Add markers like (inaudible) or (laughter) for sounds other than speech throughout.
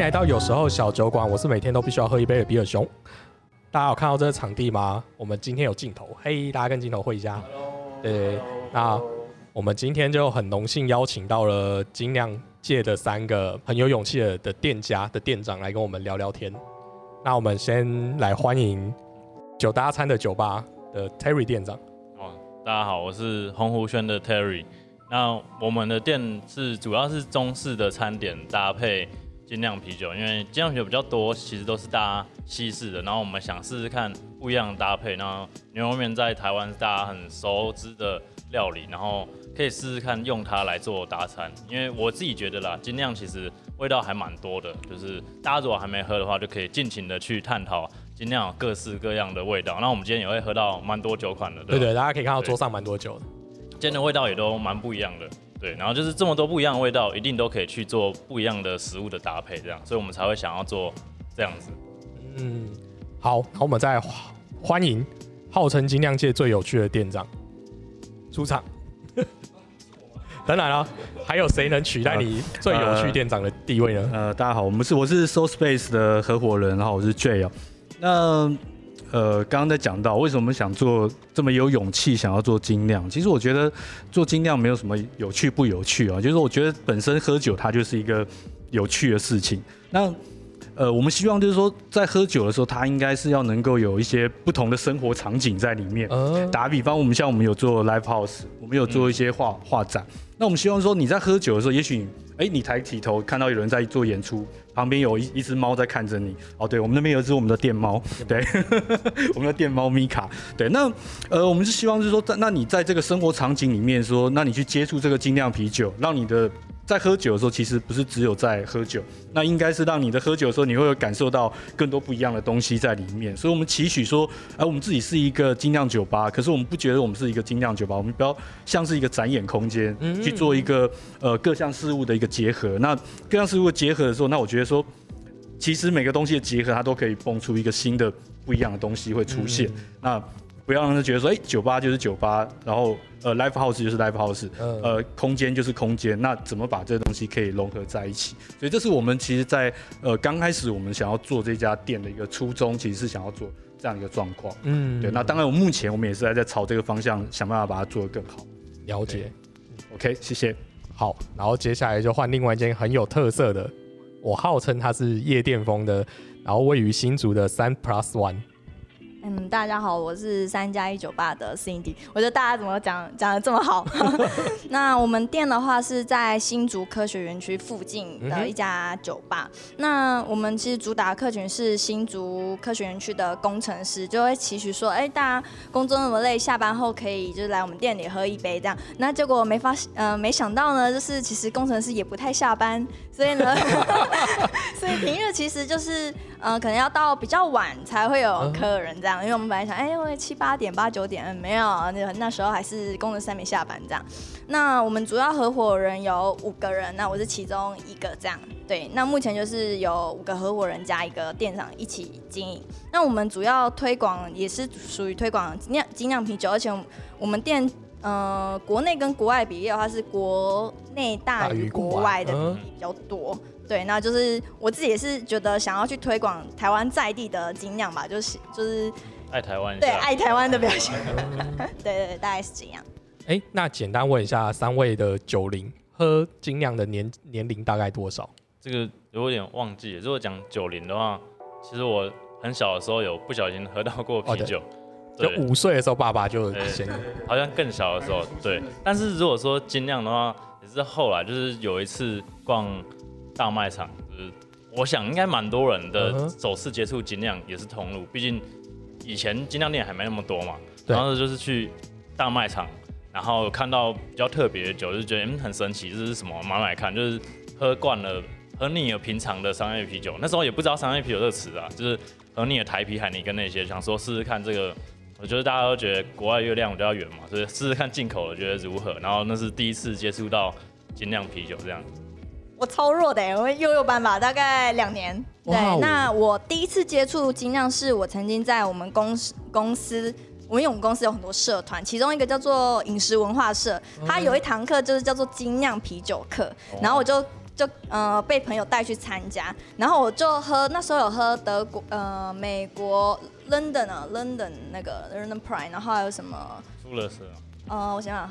迎来到有时候小酒馆，我是每天都必须要喝一杯的比尔熊。大家有看到这个场地吗？我们今天有镜头，嘿，大家跟镜头会一下。对，那我们今天就很荣幸邀请到了精酿界的三个很有勇气的的店家的店长来跟我们聊聊天。那我们先来欢迎酒搭餐的酒吧的 Terry 店长。哦，大家好，我是洪湖轩的 Terry。那我们的店是主要是中式的餐点搭配精酿啤酒，因为精酿啤酒比较多，其实都是大家西式的。然后我们想试试看不一样的搭配。然后牛肉面在台湾是大家很熟知的料理，然后可以试试看用它来做搭餐。因为我自己觉得啦，精酿其实味道还蛮多的，就是大家如果还没喝的话，就可以尽情的去探讨精酿各式各样的味道。那我们今天也会喝到蛮多酒款的，对对，大家可以看到桌上蛮多酒的。今天的味道也都蛮不一样的，对，然后就是这么多不一样的味道，一定都可以去做不一样的食物的搭配，这样，所以我们才会想要做这样子。嗯，好，那我们再欢迎号称精酿界最有趣的店长出场。当然了，还有谁能取代你最有趣店长的地位呢？呃，大家好，我们是我是 Soul Space 的合伙人，然后我是 Jay 哦。那呃，刚刚在讲到为什么想做这么有勇气想要做精酿，其实我觉得做精酿没有什么有趣不有趣啊，就是我觉得本身喝酒它就是一个有趣的事情。那呃，我们希望就是说在喝酒的时候，它应该是要能够有一些不同的生活场景在里面。打比方，我们像我们有做 live house，我们有做一些画画展。那我们希望说你在喝酒的时候，也许哎你抬起头看到有人在做演出。旁边有一一只猫在看着你。哦，对我们那边有一只我们的电猫，对，(laughs) 我们的电猫米卡，对，那呃，我们是希望是说，在那你在这个生活场景里面说，那你去接触这个精酿啤酒，让你的。在喝酒的时候，其实不是只有在喝酒，那应该是让你的喝酒的时候，你会有感受到更多不一样的东西在里面。所以，我们期许说，哎，我们自己是一个精酿酒吧，可是我们不觉得我们是一个精酿酒吧，我们比较像是一个展演空间，去做一个呃各项事物的一个结合。那各项事物结合的时候，那我觉得说，其实每个东西的结合，它都可以蹦出一个新的不一样的东西会出现。那不要让他觉得说，哎，酒吧就是酒吧，然后呃，live house 就是 live house，呃，空间就是空间，那怎么把这个东西可以融合在一起？所以这是我们其实，在呃刚开始我们想要做这家店的一个初衷，其实是想要做这样一个状况。嗯，对。那当然，我目前我们也是在在朝这个方向想办法把它做得更好。了解。OK，谢谢。好，然后接下来就换另外一间很有特色的，我号称它是夜店风的，然后位于新竹的三 Plus One。嗯，大家好，我是三加一酒吧的 Cindy。我觉得大家怎么讲讲的这么好？(laughs) 那我们店的话是在新竹科学园区附近的一家酒吧。那我们其实主打客群是新竹科学园区的工程师，就会期许说，哎，大家工作那么累，下班后可以就是来我们店里喝一杯这样。那结果没发，呃，没想到呢，就是其实工程师也不太下班，所以呢，(laughs) 所以平日其实就是，呃，可能要到比较晚才会有客人这样。因为我们本来想，哎，因为七八点、八九点，没有，那那时候还是工作三没下班这样。那我们主要合伙人有五个人，那我是其中一个这样。对，那目前就是有五个合伙人加一个店长一起经营。那我们主要推广也是属于推广酿精酿啤酒，而且我们店呃国内跟国外比例的话是国内大于国外的比例比较多。对，那就是我自己也是觉得想要去推广台湾在地的精酿吧，就是就是爱台湾，对爱台湾的表现，(laughs) 对对对，大概是这样。哎，那简单问一下三位的酒龄，喝精酿的年年龄大概多少？这个有点忘记。如果讲酒龄的话，其实我很小的时候有不小心喝到过啤酒，就五岁的时候爸爸就先，好像更小的时候，对。但是如果说精酿的话，也是后来就是有一次逛。大卖场，就是我想应该蛮多人的首次接触精酿也是通路，毕竟以前精酿店还没那么多嘛。然后就是去大卖场，然后看到比较特别的酒，就觉得嗯很神奇，这是什么？买买看，就是喝惯了，喝腻了平常的商业啤酒。那时候也不知道商业啤酒这个词啊，就是喝腻了台啤、海尼跟那些，想说试试看这个。我觉得大家都觉得国外月亮比较圆嘛，所以试试看进口的，觉得如何？然后那是第一次接触到精酿啤酒这样。我超弱的，我幼幼班吧，大概两年。对，那我第一次接触精酿是我曾经在我们公司公司，我们我们公司有很多社团，其中一个叫做饮食文化社，它有一堂课就是叫做精酿啤酒课，然后我就。就呃被朋友带去参加，然后我就喝那时候有喝德国呃美国 London 啊 London 那个 London Pride，然后还有什么出了事，呃我想想。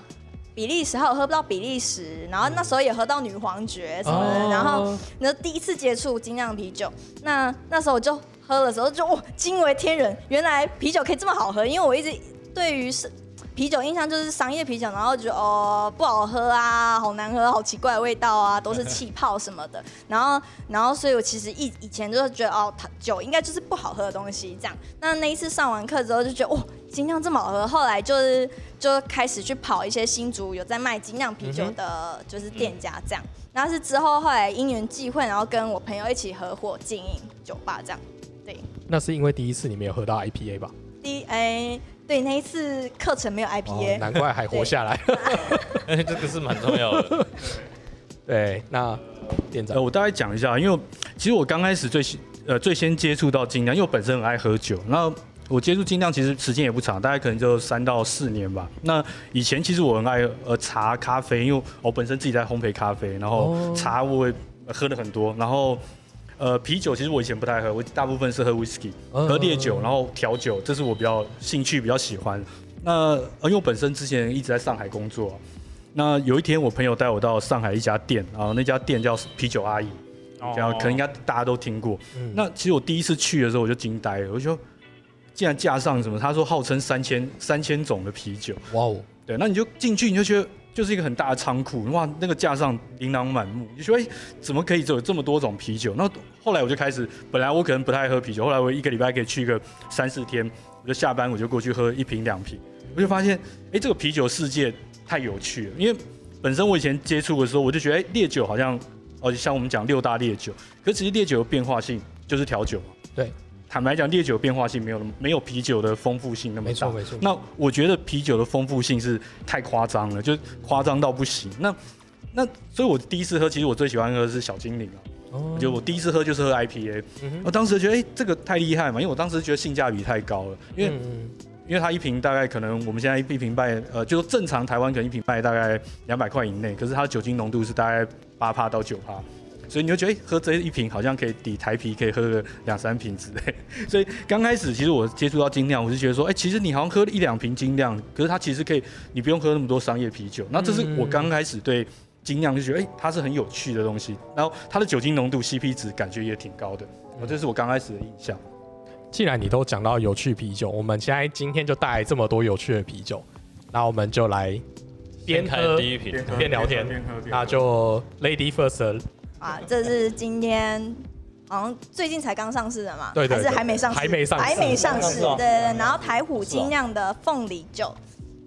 比利时还有喝不到比利时，然后那时候也喝到女皇爵什么的，哦。然后那第一次接触精酿啤酒，那那时候我就喝的时候就哇惊为天人，原来啤酒可以这么好喝，因为我一直对于是啤酒印象就是商业啤酒，然后觉得哦不好喝啊，好难喝，好奇怪的味道啊，都是气泡什么的，然后然后所以我其实以以前就是觉得哦，它酒应该就是不好喝的东西这样，那那一次上完课之后就觉得哦精酿这么好喝，后来就是就开始去跑一些新竹有在卖精酿啤酒的，就是店家这样。然后是之后后来因缘际会，然后跟我朋友一起合伙经营酒吧这样。对，那是因为第一次你没有喝到 IPA 吧？第一哎对那一次课程没有哦 IPA，、难怪还活下来。(laughs) 这个是蛮重要的。(laughs) 对，那店长呃，我大概讲一下，因为其实我刚开始最先呃最先接触到精酿，因为我本身很爱喝酒，那我接触精酿其实时间也不长，大概可能就三到四年吧。那以前其实我很爱呃茶、咖啡，因为我本身自己在烘焙咖啡，然后哦茶我也喝的很多，然后。呃，啤酒其实我以前不太喝，我大部分是喝 whisky，嗯喝烈酒，然后调酒，这是我比较兴趣比较喜欢。那呃因为我本身之前一直在上海工作，那有一天我朋友带我到上海一家店，然后那家店叫啤酒阿姨，这样可能应该大家都听过。嗯那其实我第一次去的时候我就惊呆了，我就说，竟然架上什么？他说号称三千三千种的啤酒，哇哦，对，那你就进去你就觉得就是一个很大的仓库，哇，那个架上琳琅满目，你就说哎、怎么可以有这么多种啤酒？那后来我就开始，本来我可能不太喝啤酒，后来我一个礼拜可以去个三四天，我就下班我就过去喝一瓶两瓶，我就发现哎、这个啤酒世界太有趣了，因为本身我以前接触的时候，我就觉得哎、烈酒好像哦像我们讲六大烈酒，可其实烈酒的变化性就是调酒嘛。对，坦白讲，烈酒变化性没有那么没有啤酒的丰富性那么大。没错没错。那我觉得啤酒的丰富性是太夸张了，就是夸张到不行。那那所以，我第一次喝，其实我最喜欢喝的是小精灵啊。哦就我第一次喝就是喝 IPA，嗯我当时觉得哎、这个太厉害嘛，因为我当时觉得性价比太高了，因为、嗯因为它一瓶大概可能我们现在一瓶卖呃，就正常台湾可能一瓶卖大概两百块以内，可是它的酒精浓度是大概八帕到九帕。所以你就觉得，哎、喝这一瓶好像可以抵台啤可以喝个两三瓶之类。所以刚开始其实我接触到精酿，我就觉得说，哎、其实你好像喝一两瓶精酿，可是它其实可以，你不用喝那么多商业啤酒。那这是我刚开始对精酿就觉得，哎、它是很有趣的东西。然后它的酒精浓度、CP 值感觉也挺高的。我这是我刚开始的印象。既然你都讲到有趣啤酒，我们现在今天就带来这么多有趣的啤酒，那我们就来边喝第一瓶，边聊天那就 Lady First，啊，这是今天好像最近才刚上市的嘛，对对对还是还没上市，还没上市还没上市，是哦对对对。然后台虎精酿的凤梨酒，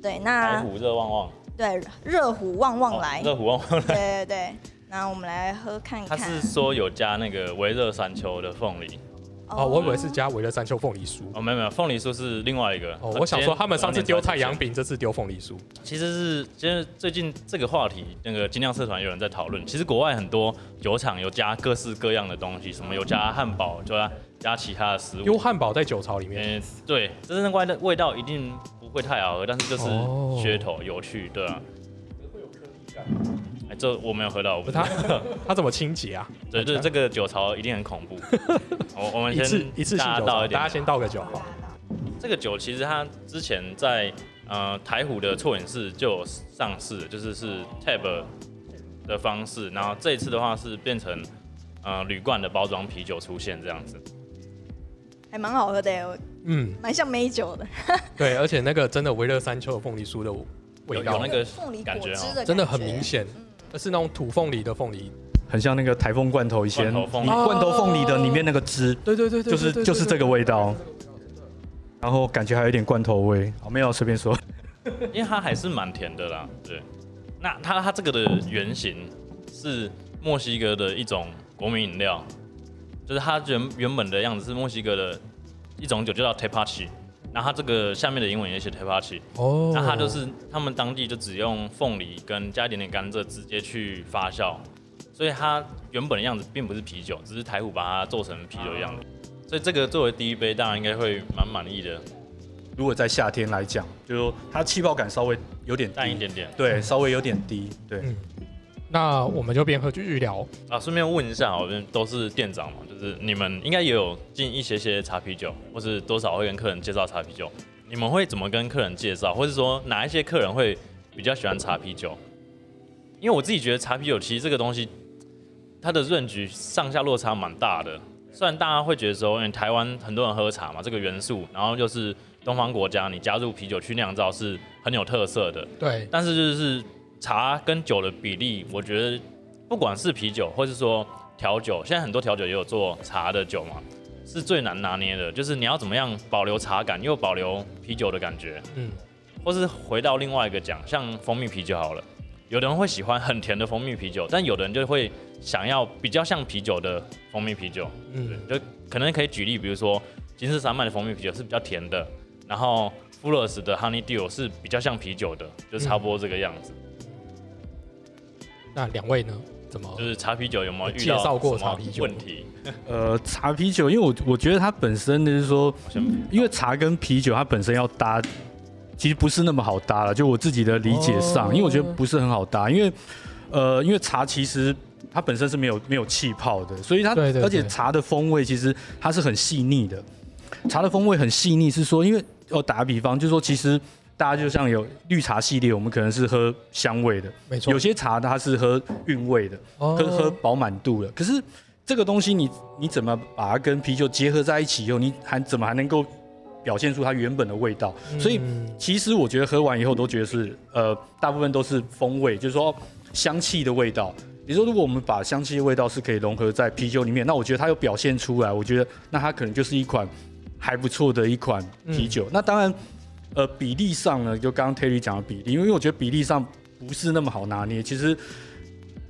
对，台那虎热旺旺，对热虎旺旺来，热虎旺旺来，对对对。那我们来喝看他看。是说有加那个微热山丘的凤梨，哦，我以为是加维乐山丘凤梨酥。哦，没有没有，凤梨酥是另外一个。哦，我想说他们上次丢太阳饼。饼，这次丢凤梨酥。其实是，其实最近这个话题，那个精酿社团有人在讨论。其实国外很多酒厂有加各式各样的东西，什么有加汉堡，就加加其他的食物。丢汉堡在酒槽里面，嗯，对，这是那味的味道一定不会太好喝，但是就是哦噱头有趣，对啊。哎，这我没有喝到，我不知它道。(laughs) 它怎么清洁啊？对对，这个酒槽一定很恐怖。(laughs) 我我们一次先一次性酒槽，大家倒一点大家先倒个酒好。这个酒其实它之前在呃台虎的错饮室就有上市，就是是 tab 的方式，然后这一次的话是变成呃铝罐的包装啤酒出现这样子。还蛮好喝的耶，我嗯，蛮像美酒的，(laughs) 对，而且那个真的维乐山丘的凤梨酥的味道有那个凤梨感觉哦果汁的，真的很明。显，而是那种土凤梨的凤梨。很像那个台风罐头，以前罐头凤梨你罐头凤梨的里面那个汁，对对对对，就是对就是这个味道。然后感觉还有一点罐头味，好没有随便说。因为它还是蛮甜的啦。对，那它它这个的原型是墨西哥的一种国民饮料，就是它原原本的样子是墨西哥的一种酒，就叫 Tepache。然后它这个下面的英文也写 tepachi，哦，那它就是他们当地就只用凤梨跟加一点点甘蔗直接去发酵，所以它原本的样子并不是啤酒，只是台虎把它做成啤酒的样子。所以这个作为第一杯，当然应该会蛮满意的，如果在夏天来讲，就是说它气泡感稍微有点低淡一点点。对，稍微有点低，对。嗯那我们就边喝继续聊。啊，顺便问一下，我们都是店长嘛，就是你们应该也有进一些些茶啤酒，或是多少会跟客人介绍茶啤酒。你们会怎么跟客人介绍，或是说哪一些客人会比较喜欢茶啤酒？因为我自己觉得茶啤酒其实这个东西，它的润局上下落差蛮大的。虽然大家会觉得说，因为台湾很多人喝茶嘛，这个元素，然后又是东方国家，你加入啤酒去酿造是很有特色的。对，但是就是茶跟酒的比例，我觉得不管是啤酒或是说调酒，现在很多调酒也有做茶的酒嘛，是最难拿捏的，就是你要怎么样保留茶感又保留啤酒的感觉，嗯，或是回到另外一个讲，像蜂蜜啤酒好了，有的人会喜欢很甜的蜂蜜啤酒，但有的人就会想要比较像啤酒的蜂蜜啤酒，嗯，就可能可以举例，比如说金丝山脉的蜂蜜啤酒是比较甜的，然后 Fuller's 的 Honey Dew 是比较像啤酒的，就差不多这个样子。那两位呢？怎么？就是茶啤酒有没有介绍过茶啤酒问题？(laughs) 呃，茶啤酒，因为我我觉得它本身就是说，因为茶跟啤酒它本身要搭，其实不是那么好搭了。就我自己的理解上，哦因为我觉得不是很好搭，因为呃，因为茶其实它本身是没有没有气泡的，所以它对对对而且茶的风味其实它是很细腻的。茶的风味很细腻，是说因为我打个比方，就是说其实大家就像有绿茶系列，我们可能是喝香味的，没错，有些茶它是喝韵味的。哦喝喝饱满度的。可是这个东西你你怎么把它跟啤酒结合在一起以后，你还怎么还能够表现出它原本的味道？所以嗯其实我觉得喝完以后都觉得是呃，大部分都是风味，就是说香气的味道。你说，如果我们把香气的味道是可以融合在啤酒里面，那我觉得它有表现出来，我觉得那它可能就是一款还不错的一款啤酒。那当然，呃，比例上呢，就刚刚 Terry 讲的比例，因为我觉得比例上不是那么好拿捏。其实，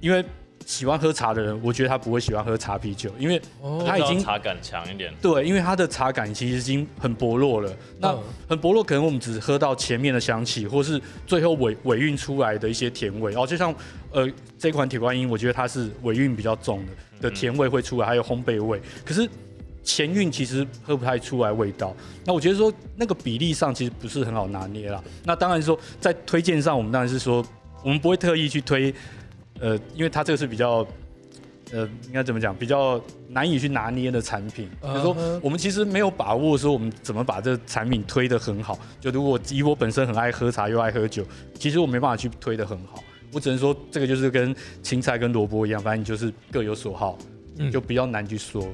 因为喜欢喝茶的人，我觉得他不会喜欢喝茶啤酒，因为哦它已经茶感强一点，对，因为它的茶感其实已经很薄弱了。那嗯很薄弱，可能我们只喝到前面的香气，或是最后尾尾韵出来的一些甜味。哦，就像呃这款铁观音，我觉得它是尾韵比较重的的甜味会出来，还有烘焙味。可是前韵其实喝不太出来味道。那我觉得说那个比例上其实不是很好拿捏啦。那当然说在推荐上，我们当然是说我们不会特意去推，呃，因为它这个是比较。呃，应该怎么讲？比较难以去拿捏的产品，就是说我们其实没有把握说我们怎么把这产品推得很好。就如果以我本身很爱喝茶又爱喝酒，其实我没办法去推得很好。我只能说这个就是跟青菜跟萝卜一样，反正你就是各有所好，嗯就比较难去说。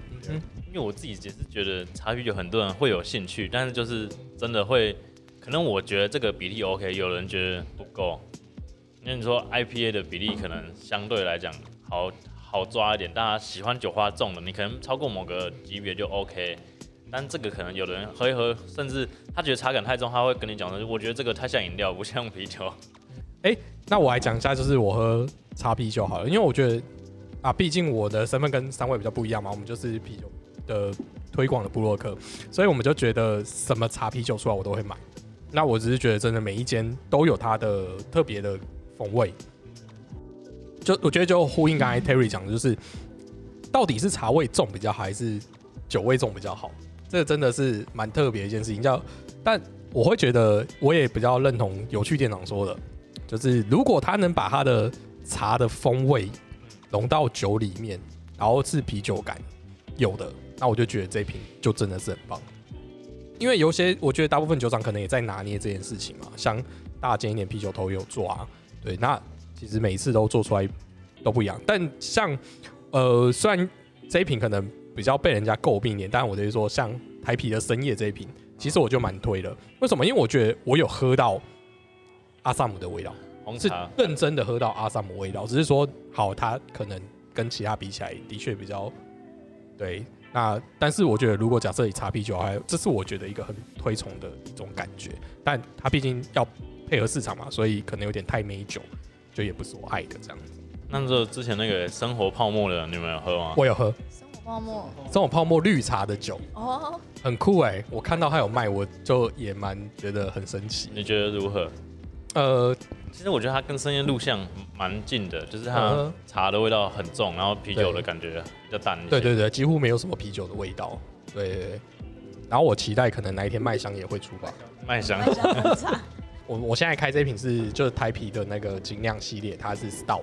因为我自己也是觉得茶啤酒很多人会有兴趣，但是就是真的会，可能我觉得这个比例 OK，有人觉得不够。因为你说 IPA 的比例可能相对来讲好好抓一点，大家喜欢酒花重的，你可能超过某个级别就 OK。但这个可能有的人喝一喝，甚至他觉得茶感太重，他会跟你讲说，我觉得这个太像饮料，不像啤酒。(laughs) 哎那我来讲一下，就是我喝茶啤酒好了，因为我觉得啊，毕竟我的身份跟三位比较不一样嘛，我们就是啤酒的推广的布洛克，所以我们就觉得什么茶啤酒出来我都会买。那我只是觉得真的每一间都有它的特别的风味，就我觉得就呼应刚才 Terry 讲的，就是到底是茶味重比较好，还是酒味重比较好？这个真的是蛮特别一件事情。叫，但我会觉得我也比较认同有趣店长说的，就是如果他能把他的茶的风味融到酒里面，然后是啤酒感有的，那我就觉得这瓶就真的是很棒。因为有些我觉得大部分酒厂可能也在拿捏这件事情嘛，像大间一点啤酒头也有做啊，对，那其实每一次都做出来都不一样。但像呃，虽然这一瓶可能比较被人家诟病一点，但我就是说，像台啤的深夜这一瓶，其实我就蛮推的。为什么？因为我觉得我有喝到阿萨姆的味道。是认真的喝到阿萨姆味道，只是说好，它可能跟其他比起来，的确比较对。那但是我觉得，如果假设以茶啤酒，还这是我觉得一个很推崇的一种感觉，但它毕竟要配合市场嘛，所以可能有点太美酒，就也不是我爱的这样子。那就之前那个生活泡沫的，你们有喝吗？我有喝生活泡沫生活泡沫绿茶的酒，哦，很酷哎、我看到它有卖，我就也蛮觉得很神奇。你觉得如何？呃，其实我觉得它跟深夜录像蛮近的，就是它嗯茶的味道很重，然后啤酒的感觉比较淡一些。对对对，几乎没有什么啤酒的味道。对对对。然后我期待可能哪一天麦香也会出吧。麦香麦香红茶，(laughs) 我我现在开这一瓶是就是台啤的那个精酿系列，它是 Stout，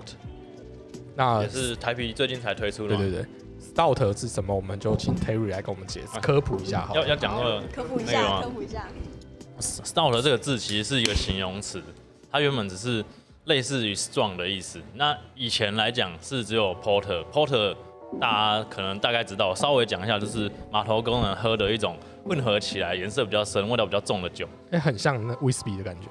那也是台啤最近才推出的嘛。对对对，stout 是什么？我们就请 Terry 来跟我们解释、啊科普一下好了。要要讲那个科普一下，那个吗科普一下。stout 这个字其实是一个形容词，它原本只是类似于 strong 的意思。那以前来讲是只有 porter，porter 大家可能大概知道，稍微讲一下，就是码头工人喝的一种混合起来颜色比较深、味道比较重的酒。哎、很像那 whisky 的感觉。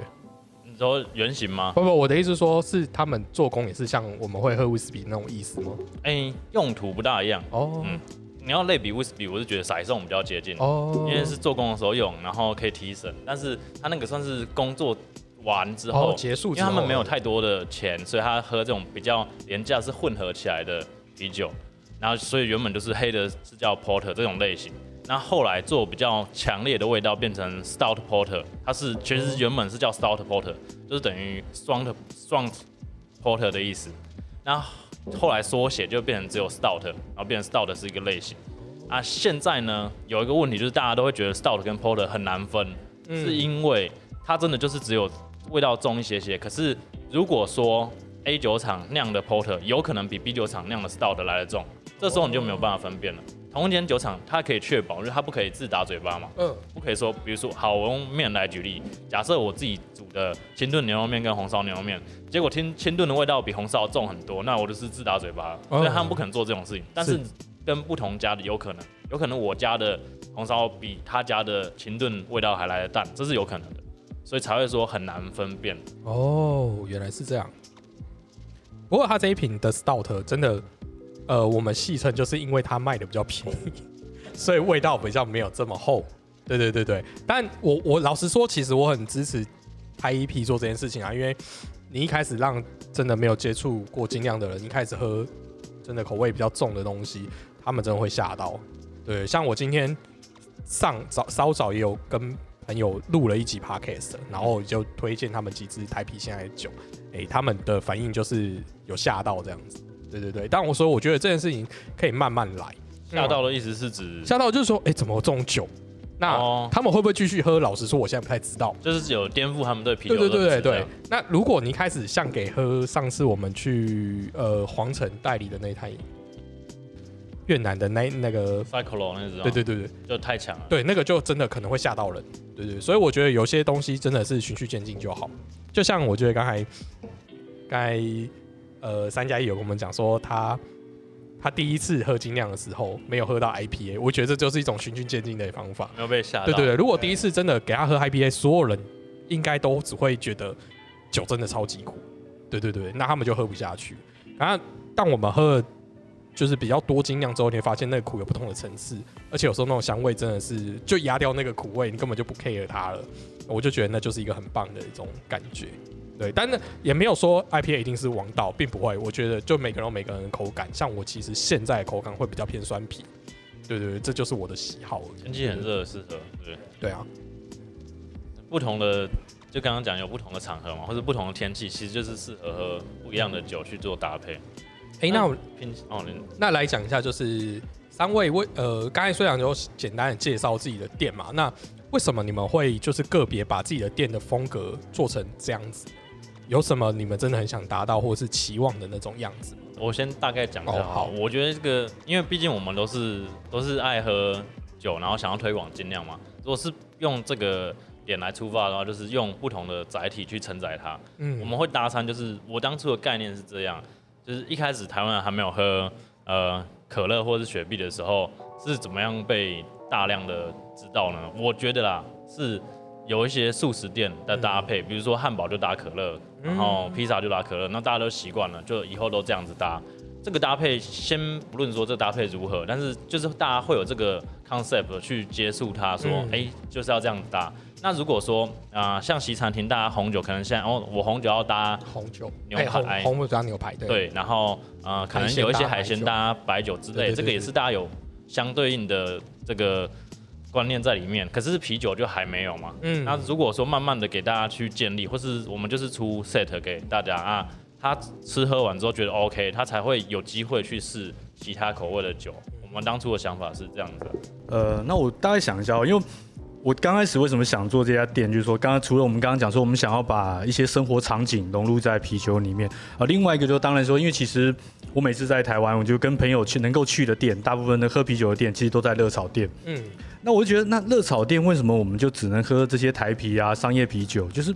你说原型吗？不不，我的意思说是他们做工也是像我们会喝 whisky 那种意思吗？哎、用途不大一样。哦、嗯你要类比 whisky，我是觉得骰送比较接近，哦，因为是做工的时候用，然后可以提神。但是它那个算是工作完之后、哦结束因为他们没有太多的钱，所以他喝这种比较廉价是混合起来的啤酒，然后所以原本就是黑的是叫 porter 这种类型，那后来做比较强烈的味道变成 stout porter，它是其实原本是叫 stout porter，就是等于 strong strong porter 的意思，那后来缩写就变成只有 stout，然后变成 stout 是一个类型。啊，现在呢有一个问题就是大家都会觉得 stout 跟 porter 很难分，嗯是因为它真的就是只有味道重一些些。可是如果说 A 酒厂酿的 porter 有可能比 B 酒厂酿的 stout 来的重，这时候你就没有办法分辨了。同一间酒厂，它可以确保，因为它不可以自打嘴巴嘛，嗯不可以说，比如说，好，我用面来举例，假设我自己煮的清炖牛肉面跟红烧牛肉面，结果清清炖的味道比红烧重很多，那我就是自打嘴巴，哦所以他们不可能做这种事情。但是跟不同家的有可能，有可能我家的红烧比他家的清炖味道还来的淡，这是有可能的，所以才会说很难分辨。哦，原来是这样。不过他这一瓶的 stout 真的，呃，我们戏称就是因为它卖的比较便宜，(laughs) 所以味道比较没有这么厚。对对对对，但我我老实说，其实我很支持拍一批做这件事情啊，因为你一开始让真的没有接触过精酿的人，一开始喝真的口味比较重的东西，他们真的会吓到。对，像我今天上早稍早也有跟朋友录了一集 podcast，然后就推荐他们几支台啤现在的酒，诶、他们的反应就是有吓到这样子。对对对，但我说我觉得这件事情可以慢慢来。吓到的意思是指，吓到就是说，诶、怎么有这种酒？那、哦他们会不会继续喝？老实说，我现在不太知道。就是有颠覆他们对啤酒对对对对对。那如果你一开始像给喝上次我们去呃皇城代理的那一台越南的那那个，Cyclo 那种，对对对对就太强了。对，那个就真的可能会吓到人。对对，所以我觉得有些东西真的是循序渐进就好。就像我觉得刚才刚才呃三加一有跟我们讲说他。他第一次喝精酿的时候没有喝到 IPA，我觉得这就是一种循序渐进的方法。没有被吓到。对对对，如果第一次真的给他喝 IPA，所有人应该都只会觉得酒真的超级苦。对对对，那他们就喝不下去。然后当我们喝了就是比较多精酿之后，你会发现那个苦有不同的层次，而且有时候那种香味真的是就压掉那个苦味，你根本就不 care 它了。我就觉得那就是一个很棒的一种感觉。对，但是也没有说 IPA 一定是王道，并不会。我觉得就每个人有每个人的口感，像我其实现在的口感会比较偏酸皮。对对对，这就是我的喜好。天气很热，适合。对，对啊，不同的就刚刚讲有不同的场合嘛，或者不同的天气，其实就是适合喝不一样的酒去做搭配。哎、那我平哦，那来讲一下，就是三位为呃，刚才虽然有简单的介绍自己的店嘛，那为什么你们会就是个别把自己的店的风格做成这样子？有什么你们真的很想达到或是期望的那种样子吗？我先大概讲一下哦好。我觉得这个，因为毕竟我们都是都是爱喝酒，然后想要推广精酿嘛。如果是用这个点来出发的话，就是用不同的载体去承载它。嗯我们会搭餐，就是我当初的概念是这样，就是一开始台湾人还没有喝呃可乐或是雪碧的时候，是怎么样被大量的知道呢？我觉得啦，是有一些素食店的搭配，比如说汉堡就搭可乐，然后披萨就搭可乐，那大家都习惯了，就以后都这样子搭。这个搭配先不论说这搭配如何，但是就是大家会有这个 concept 去接触它，说嗯。哎、就是要这样搭。那如果说啊、像西餐厅，大家红酒可能现在哦，我红酒要搭红酒、牛哎排红红酒加牛排，对，对，然后呃，可能有一些海鲜搭白酒之类，对对对这个也是大家有相对应的这个观念在里面。可是啤酒就还没有嘛。嗯。那如果说慢慢的给大家去建立，或是我们就是出 set 给大家啊，他吃喝完之后觉得 OK，他才会有机会去试其他口味的酒。我们当初的想法是这样子。呃，那我大概想一下哦，因为我刚开始为什么想做这家店，就是说，刚刚除了我们刚刚讲说，我们想要把一些生活场景融入在啤酒里面，呃，另外一个就当然说，因为其实我每次在台湾，我就跟朋友去能够去的店，大部分的喝啤酒的店其实都在热炒店。嗯，那我就觉得，那热炒店为什么我们就只能喝这些台啤啊、商业啤酒？就是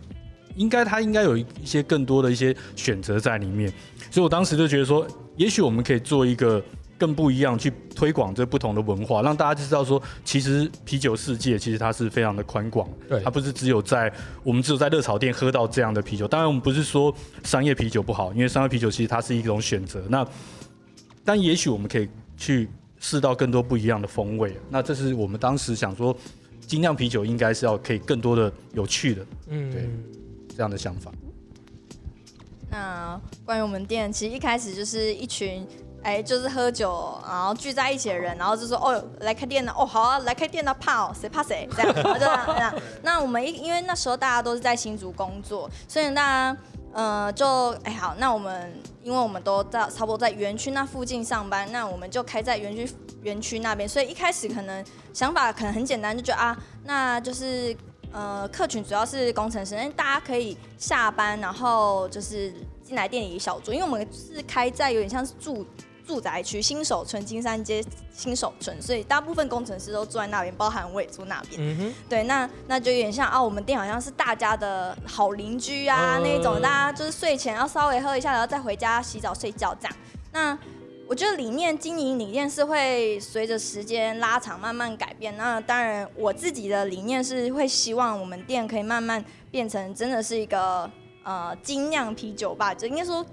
应该它应该有一些更多的一些选择在里面。所以我当时就觉得说，也许我们可以做一个更不一样，去推广这不同的文化，让大家就知道说，其实啤酒世界其实它是非常的宽广，对它不是只有在我们只有在热炒店喝到这样的啤酒。当然，我们不是说商业啤酒不好，因为商业啤酒其实它是一种选择。那但也许我们可以去试到更多不一样的风味。那这是我们当时想说，精酿啤酒应该是要可以更多的有趣的嗯，对这样的想法。那关于我们店，其实一开始就是一群。哎，就是喝酒，然后聚在一起的人，然后就说哦，来开店了，哦，好啊，来开店了，怕哦，谁怕谁，这样，(laughs) 就这样。这样那我们一因为那时候大家都是在新竹工作，所以大家呃就哎好，那我们因为我们都在差不多在园区那附近上班，那我们就开在园区园区那边，所以一开始可能想法可能很简单，就觉得啊，那就是呃客群主要是工程师，那大家可以下班然后就是进来店里小酌，因为我们是开在有点像是住。住宅区新手村金山街新手村，所以大部分工程师都住在那边，包含我也住那边。对，那那就有点像啊，我们店好像是大家的好邻居啊，嗯那一种，大家就是睡前要稍微喝一下，然后再回家洗澡睡觉这样。那我觉得理念经营理念是会随着时间拉长慢慢改变。那当然，我自己的理念是会希望我们店可以慢慢变成真的是一个呃精酿啤酒吧，就应该说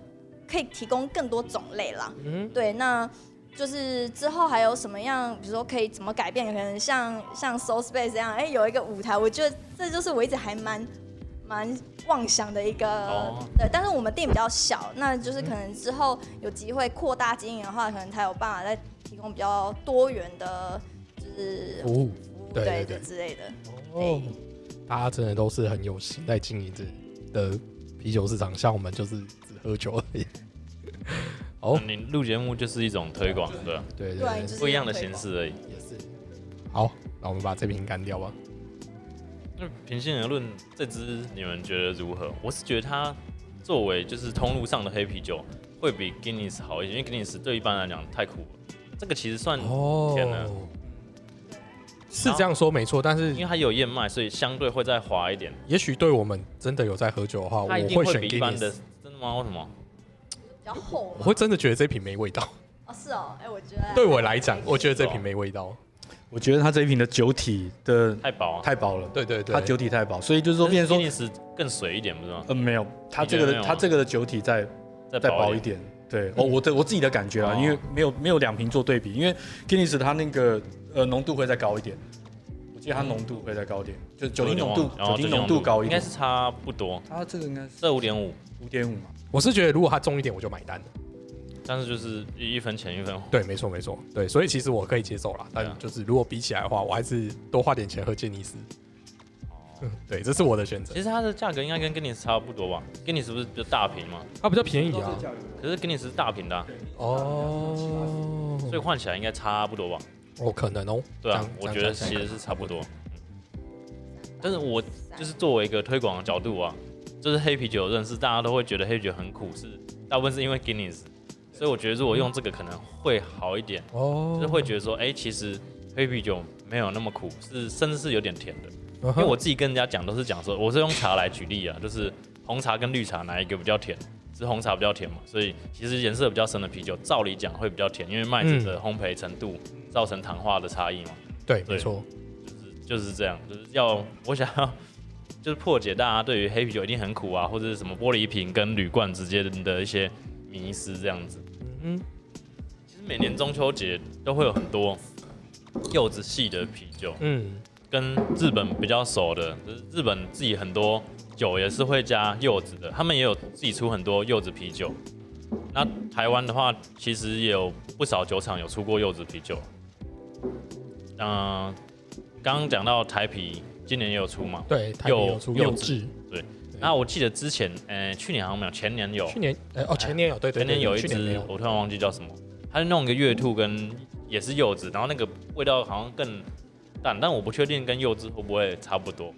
可以提供更多种类啦。嗯对，那就是之后还有什么样，比如说可以怎么改变？可能像像 Soul Space 这样，哎、有一个舞台，我觉得这就是我一直还蛮蛮妄想的一个。哦对，但是我们店比较小，那就是可能之后有机会扩大经营的话，可能才有办法再提供比较多元的，就是服务对对对对之类的。哦，大家真的都是很有心在经营这的啤酒市场，像我们就是只喝酒而已。(laughs) 哦，你录节目就是一种推广，对吧？对对不一样的形式而已。也是。好，那我们把这瓶干掉吧。那平心而论，这支你们觉得如何？我是觉得它作为就是通路上的黑啤酒，会比 Guinness 好一些，因为 Guinness 对一般来讲太苦了。这个其实算，天哪哦，是这样说没错，但是因为它有燕麦，所以相对会再滑一点。也许对我们真的有在喝酒的话，我会会选一般的 Guinness，真的吗？为什么？比较厚我会真的觉得这瓶没味道。哦，是哦，哎、我觉得对我来讲，我觉得这瓶没味道。我觉得它这一瓶的酒体的太薄啊。太薄了，对对对，它酒体太薄，所以就是说，变成说，Guinness 更水一点，不是吗？呃，没有，它这个它这个的酒体再再再薄一点。薄一点。对，哦，我的我自己的感觉啊，哦。因为没有没有两瓶做对比，因为 Guinness 它那个呃浓度会再高一点，我记得它浓度会再高一点，就酒精浓度酒精浓度高一点。应该是，差不多，它这个应该是这五点五，五点五嘛，我是觉得如果它重一点，我就买单了。但是就是一一分钱一分货。对，没错没错，对，所以其实我可以接受啦。对啊但就是如果比起来的话，我还是多花点钱喝杰尼斯。嗯，(laughs) 对，这是我的选择其。实它的价格应该跟 Guinness 差不多吧？Guinness 不是比较大瓶吗？它比较便宜啊。可是 Guinness 是大瓶的啊、哦，所以换起来应该差不多吧？哦，可能哦。对啊，我觉得其实是差不多。嗯但是我就是作为一个推广的角度啊，就是黑啤酒认识，大家都会觉得黑啤酒很苦，是大部分是因为 Guinness，所以我觉得如果用这个可能会好一点，哦，就是会觉得说，哎、其实黑啤酒没有那么苦，是甚至是有点甜的。因为我自己跟人家讲都是讲说，我是用茶来举例啊，就是红茶跟绿茶哪一个比较甜？是红茶比较甜嘛，所以其实颜色比较深的啤酒，照理讲会比较甜，因为麦子的烘焙程度造成糖化的差异嘛，对，对没错。就是就是这样，就是要我想要就是破解大家对于黑啤酒一定很苦啊，或者是什么玻璃瓶跟铝罐之间的一些迷思这样子。嗯其实每年中秋节都会有很多柚子系的啤酒，嗯，跟日本比较熟的，就是日本自己很多酒也是会加柚子的，他们也有自己出很多柚子啤酒。那台湾的话，其实也有不少酒厂有出过柚子啤酒。嗯、刚刚讲到台啤，今年也有出嘛。对，台啤有出柚子那我记得之前，呃，去年好像没有，前年有，去年呃哦前年有，对对，对前年有一支去年没有，我突然忘记叫什么，它是弄一个月兔跟也是柚子，然后那个味道好像更淡，但我不确定跟柚子会不会差不多。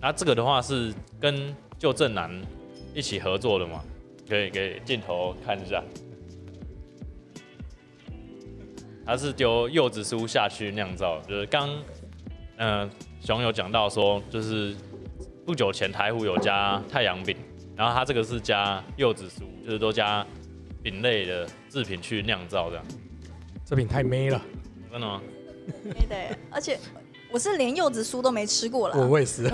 那这个的话是跟旧正南一起合作的嘛，可以给镜头看一下。它是丢柚子酥下去酿造，就是刚嗯熊有讲到说，就是不久前台湖有加太阳饼，然后它这个是加柚子酥，就是都加饼类的制品去酿造这样。这饼太美了，真的吗？对的，而且我是连柚子酥都没吃过了。我也是。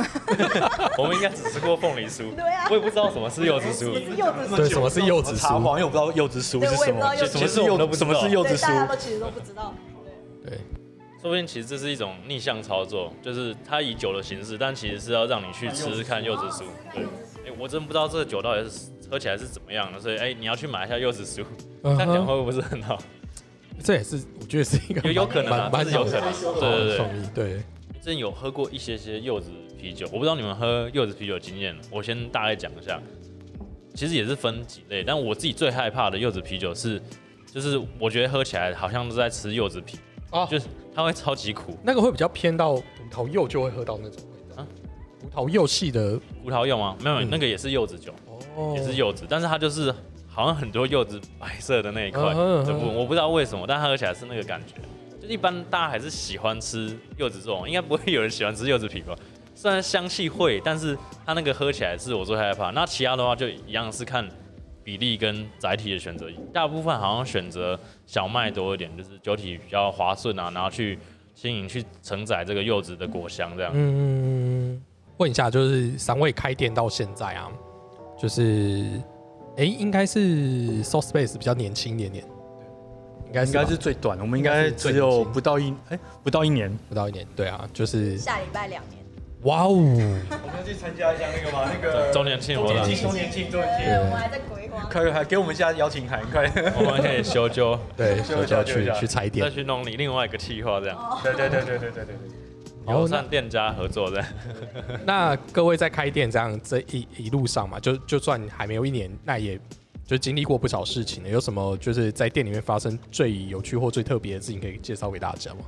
(laughs) 我们应该只吃过凤梨酥，对啊，我也不知道什么是柚子酥。柚子酥对，什么是柚子酥？因为我不知道柚子酥是什么。其实我都不什么是柚子酥？大家都其实都不知道。对，说不定其实这是一种逆向操作，就是它以酒的形式，但其实是要让你去吃吃看柚子酥。对，哎，我真不知道这个酒到底是喝起来是怎么样的，所以哎，你要去买一下柚子酥，看讲会不会是很好。这也是我觉得是一个有有可能啊，蛮有可能，对对对，对。之前有喝过一些些柚子啤酒，我不知道你们喝柚子啤酒经验，我先大概讲一下。其实也是分几类，但我自己最害怕的柚子啤酒是，就是我觉得喝起来好像都在吃柚子皮，哦，就是它会超级苦，那个会比较偏到葡萄柚，就会喝到那种味道啊。葡萄柚系的葡萄柚吗？没有，那个也是柚子酒，哦，也是柚子，但是它就是。好像很多柚子白色的那一块的部分，我不知道为什么，但它喝起来是那个感觉。就一般大家还是喜欢吃柚子这种，应该不会有人喜欢吃柚子皮吧？虽然香气会，但是它那个喝起来是我最害怕。那其他的话就一样是看比例跟载体的选择，大部分好像选择小麦多一点，就是酒体比较滑顺啊，然后去轻盈去承载这个柚子的果香这样。嗯，问一下，就是三位开店到现在啊，就是。哎，应该是 s o u c Space 比较年轻一点点，应该应该是最短的，我们应该只有不到一哎不到一年，不到一年，对啊，就是下礼拜两年。哇哦！我们要去参加一下那个吗？那个 (laughs) 周年庆，周年庆，周年庆，周年庆。对，我们还在规划。快快，给我们一下邀请函，快！我们可以修就，(laughs) 对，修就去去踩点，再去弄你另外一个计划，这样。对对对对对对对。友善店家合作的，(laughs) 那各位在开店这样这一一路上嘛，就就算还没有一年，那也。就经历过不少事情了，有什么就是在店里面发生最有趣或最特别的事情可以介绍给大家吗？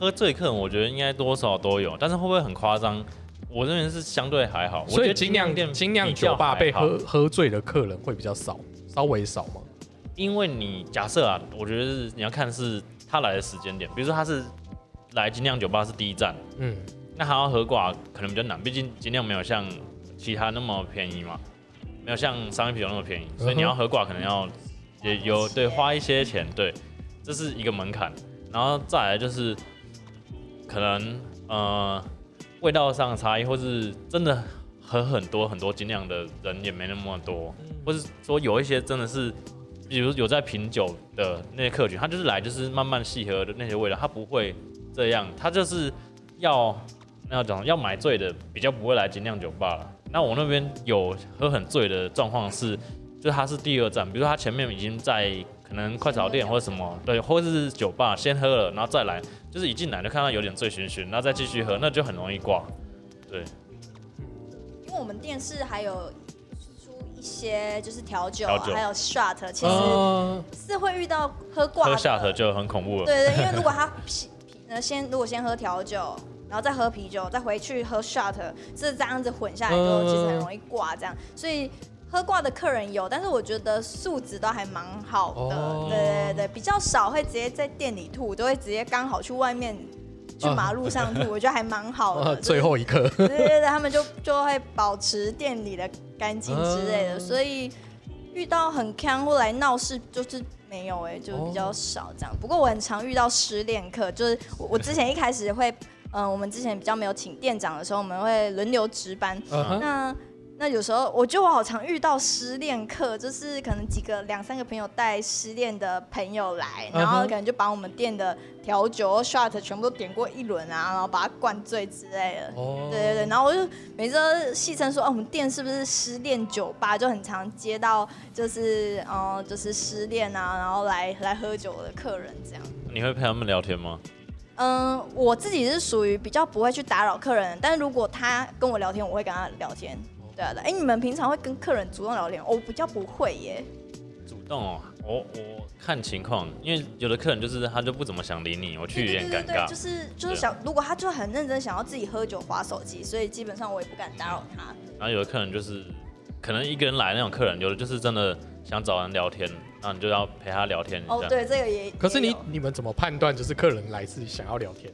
喝醉客人，我觉得应该多少都有，但是会不会很夸张？我这边是相对还好。所以精酿店、精酿酒吧被喝喝醉的客人会比较少，稍微少吗？因为你假设啊，我觉得是你要看是他来的时间点，比如说他是来精酿酒吧是第一站，嗯，那他要喝挂可能比较难，毕竟精酿没有像其他那么便宜嘛。没有像商业啤酒那么便宜，所以你要喝挂可能要也有对花一些钱，对，这是一个门槛。然后再来就是可能呃味道上的差异，或是真的喝很多很多精酿的人也没那么多，或是说有一些真的是，比如有在品酒的那些客群，他就是来就是慢慢细喝的那些味道，他不会这样，他就是要那要讲要买醉的比较不会来精酿酒吧了。那我那边有喝很醉的状况是，就他是第二站，比如说他前面已经在可能快炒店或者什么，对，或者是酒吧先喝了，然后再来，就是一进来就看到有点醉醺醺，然后再继续喝，那就很容易挂。对，因为我们店是还有出一些就是调酒啊，还有 shot，其实是会遇到喝挂。喝 shot 就很恐怖了。对对，因为如果他呃先如果先喝调酒。然后再喝啤酒，再回去喝 shot，是这样子混下来就其实很容易挂这样。所以喝挂的客人有，但是我觉得素质都还蛮好的。对对对，比较少会直接在店里吐，都会直接刚好去外面去马路上吐，我觉得还蛮好的。(laughs) 最后一刻。对对对，他们就就会保持店里的干净之类的。所以遇到很坑或来闹事，就是没有哎，就比较少这样。不过我很常遇到失恋客，就是我我之前一开始会。嗯，我们之前比较没有请店长的时候，我们会轮流值班。那那有时候，我就我好常遇到失恋客，就是可能几个两三个朋友带失恋的朋友来，然后可能就把我们店的调酒、shot 全部都点过一轮啊，然后把他灌醉之类的。哦。对对对，然后我就每次都戏称说，哦，我们店是不是失恋酒吧？就很常接到就是嗯，就是失恋啊，然后来来喝酒的客人这样。你会陪他们聊天吗？嗯，我自己是属于比较不会去打扰客人，但是如果他跟我聊天，我会跟他聊天。对啊，哎，你们平常会跟客人主动聊天？我比较不会耶。主动哦，我我看情况，因为有的客人就是他就不怎么想理你，我去有点尴尬。就是就是想，如果他就很认真想要自己喝酒划手机，所以基本上我也不敢打扰他。然后有的客人就是可能一个人来那种客人，有的就是真的想找人聊天，然后你就要陪他聊天哦，对，这个也。可是你你们怎么判断就是客人来是想要聊天？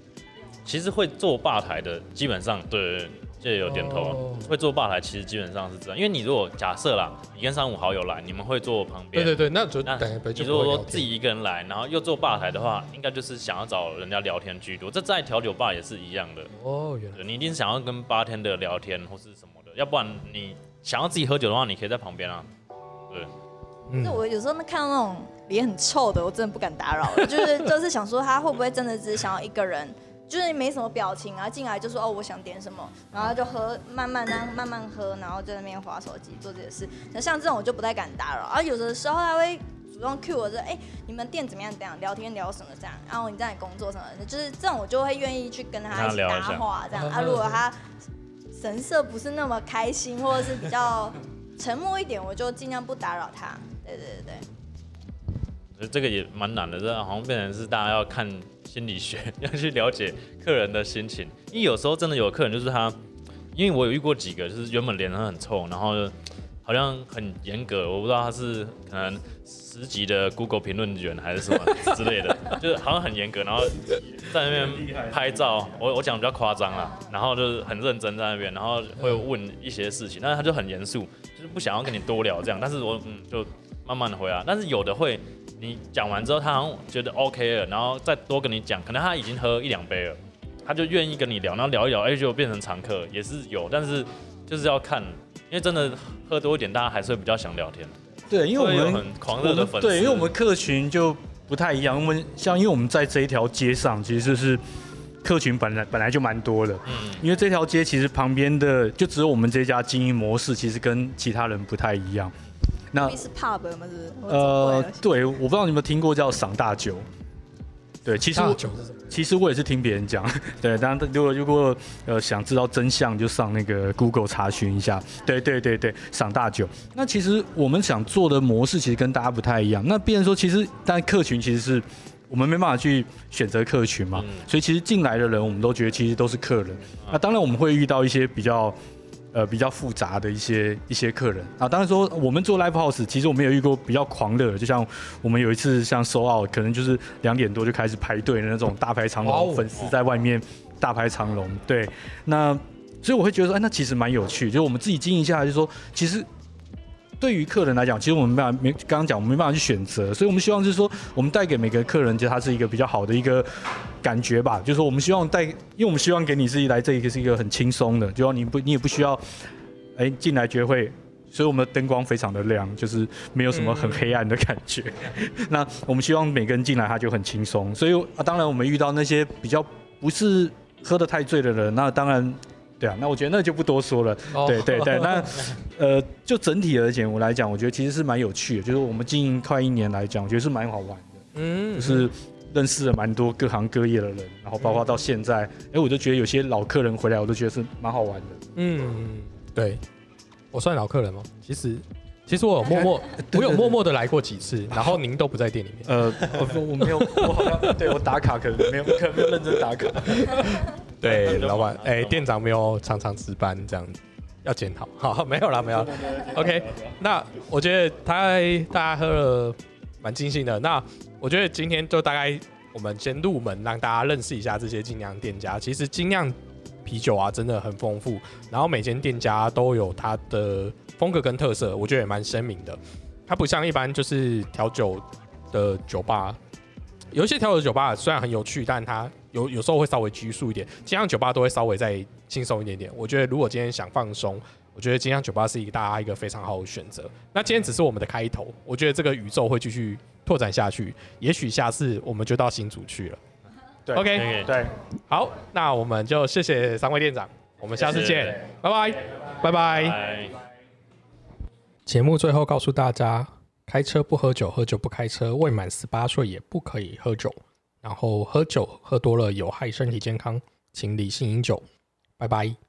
其实会做吧台的，基本上对，这有点头。哦会做吧台，其实基本上是这样，因为你如果假设啦，你跟三五好友来，你们会坐旁边。对对对，那就那等于就你如果说自己一个人来，然后又坐吧台的话，应该就是想要找人家聊天居多。这在调酒吧也是一样的，哦，原来你一定是想要跟八天的聊天或是什么的，要不然你想要自己喝酒的话，你可以在旁边啊。对，嗯就我有时候看到那种脸很臭的，我真的不敢打扰了，就是就是想说他会不会真的只是想要一个人，就是没什么表情然后，进来就说哦我想点什么，然后就喝慢慢那慢慢喝，然后在那边划手机做这些事。那像这种我就不太敢打扰，然后有的时候他会。主动 cue 我说，哎、你们店怎么样？怎样聊天聊什么这样？然后你在哪里工作什么的，就是这种我就会愿意去跟他一起搭话这样。嗯 (laughs) 啊，如果他神色不是那么开心，或者是比较沉默一点，我就尽量不打扰他。对对对这个也蛮难的，这好像变成是大家要看心理学，(laughs) 要去了解客人的心情。因为有时候真的有客人就是他，因为我有遇过几个，就是原本脸上很臭，然后好像很严格，我不知道他是可能十级的 Google 评论员还是什么之类的，(laughs) 就是好像很严格，然后在那边拍照，我我讲比较夸张啦，然后就是很认真在那边，然后会问一些事情，但是他就很严肃，就是不想要跟你多聊这样，但是我嗯就慢慢的回啊，但是有的会你讲完之后，他好像觉得 OK 了，然后再多跟你讲，可能他已经喝一两杯了，他就愿意跟你聊，然后聊一聊，哎、就变成常客，也是有，但是就是要看，因为真的喝多一点，大家还是会比较想聊天。对，因为我们有很狂热的粉丝，对，因为我们客群就不太一样。我们像因为我们在这一条街上，其实就是客群本来本来就蛮多的。嗯，因为这条街其实旁边的就只有我们这家经营模式，其实跟其他人不太一样。那是 pub 吗？是？呃，对，我不知道你有没有听过叫赏大酒。对，其实？其实我也是听别人讲，对，当然如果如果呃想知道真相，就上那个 Google 查询一下。对对对对，赏大酒。那其实我们想做的模式其实跟大家不太一样。那别人说，其实但客群其实是我们没办法去选择客群嘛，嗯所以其实进来的人，我们都觉得其实都是客人。那当然我们会遇到一些比较。呃，比较复杂的一些一些客人啊，当然说我们做 live house，其实我们有遇过比较狂热的，就像我们有一次像 s o out，，可能就是两点多就开始排队的那种大排长龙，粉丝在外面大排长龙。对，那所以我会觉得说，哎，那其实蛮有趣，就是我们自己经营下来，就说其实对于客人来讲，其实我们没办法没刚刚讲，我们没办法去选择，所以我们希望是说，我们带给每个客人，就他是一个比较好的一个感觉吧，就是说我们希望带，因为我们希望给你是一来这一个是一个很轻松的，就说你不你也不需要，哎进来觉会。所以我们的灯光非常的亮，就是没有什么很黑暗的感觉。那我们希望每个人进来他就很轻松。所以啊，当然我们遇到那些比较不是喝得太醉的人，那当然，对啊，那我觉得那就不多说了。哦对对对，那 (laughs) 呃，就整体而言我来讲，我觉得其实是蛮有趣的。就是我们经营快一年来讲，我觉得是蛮好玩的，嗯就是认识了蛮多各行各业的人，然后包括到现在，哎，我就觉得有些老客人回来，我都觉得是蛮好玩的。嗯，对，我算老客人吗？其实，其实我有默默，我有默默的来过几次，然后您都不在店里面。呃，我我没有，我好像对我打卡可能没有，可能没有认真打卡。(laughs) 对，老板，哎，店长没有常常值班，这样子要检讨。(laughs) 好，没有啦，没有啦。(laughs) OK，那我觉得他大家喝了蛮尽兴的。那我觉得今天就大概我们先入门，让大家认识一下这些精酿店家。其实精酿啤酒啊，真的很丰富，然后每间店家都有它的风格跟特色，我觉得也蛮鲜明的。它不像一般就是调酒的酒吧，有一些调酒酒吧虽然很有趣，但它有有时候会稍微拘束一点。精酿酒吧都会稍微再轻松一点点。我觉得如果今天想放松，我觉得精酿酒吧是一个大家一个非常好的选择。那今天只是我们的开头，我觉得这个宇宙会继续拓展下去。也许下次我们就到新竹去了。对 OK，OK 对，好，那我们就谢谢三位店长，我们下次见，拜拜，拜拜。拜。节目最后告诉大家：开车不喝酒，喝酒不开车，未满十八岁也不可以喝酒。然后喝酒喝多了有害身体健康，请理性饮酒。拜拜。